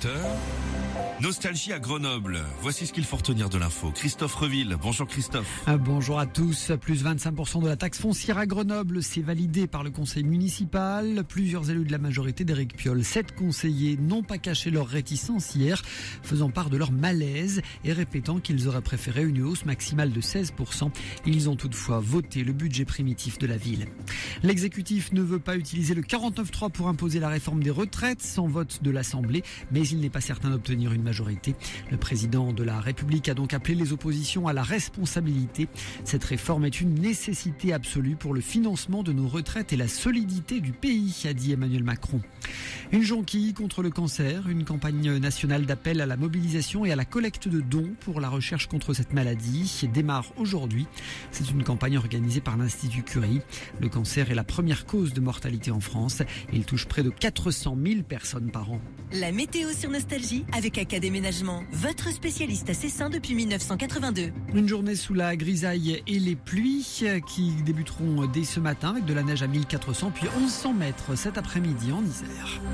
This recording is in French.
Docteur Nostalgie à Grenoble. Voici ce qu'il faut retenir de l'info. Christophe Reville. Bonjour Christophe. Euh, bonjour à tous. Plus 25% de la taxe foncière à Grenoble, c'est validé par le conseil municipal. Plusieurs élus de la majorité d'Éric Piolle, sept conseillers, n'ont pas caché leur réticence hier, faisant part de leur malaise et répétant qu'ils auraient préféré une hausse maximale de 16%. Ils ont toutefois voté le budget primitif de la ville. L'exécutif ne veut pas utiliser le 49.3 pour imposer la réforme des retraites sans vote de l'Assemblée, mais il n'est pas certain d'obtenir une Le président de la République a donc appelé les oppositions à la responsabilité. Cette réforme est une nécessité absolue pour le financement de nos retraites et la solidité du pays, a dit Emmanuel Macron. Une jonquille contre le cancer, une campagne nationale d'appel à la mobilisation et à la collecte de dons pour la recherche contre cette maladie démarre aujourd'hui. C'est une campagne organisée par l'Institut Curie. Le cancer est la première cause de mortalité en France. Il touche près de 400 000 personnes par an. La météo sur Nostalgie avec Académénagement, votre spécialiste à Cessin depuis 1982. Une journée sous la grisaille et les pluies qui débuteront dès ce matin avec de la neige à 1400 puis 1100 mètres cet après-midi en Isère.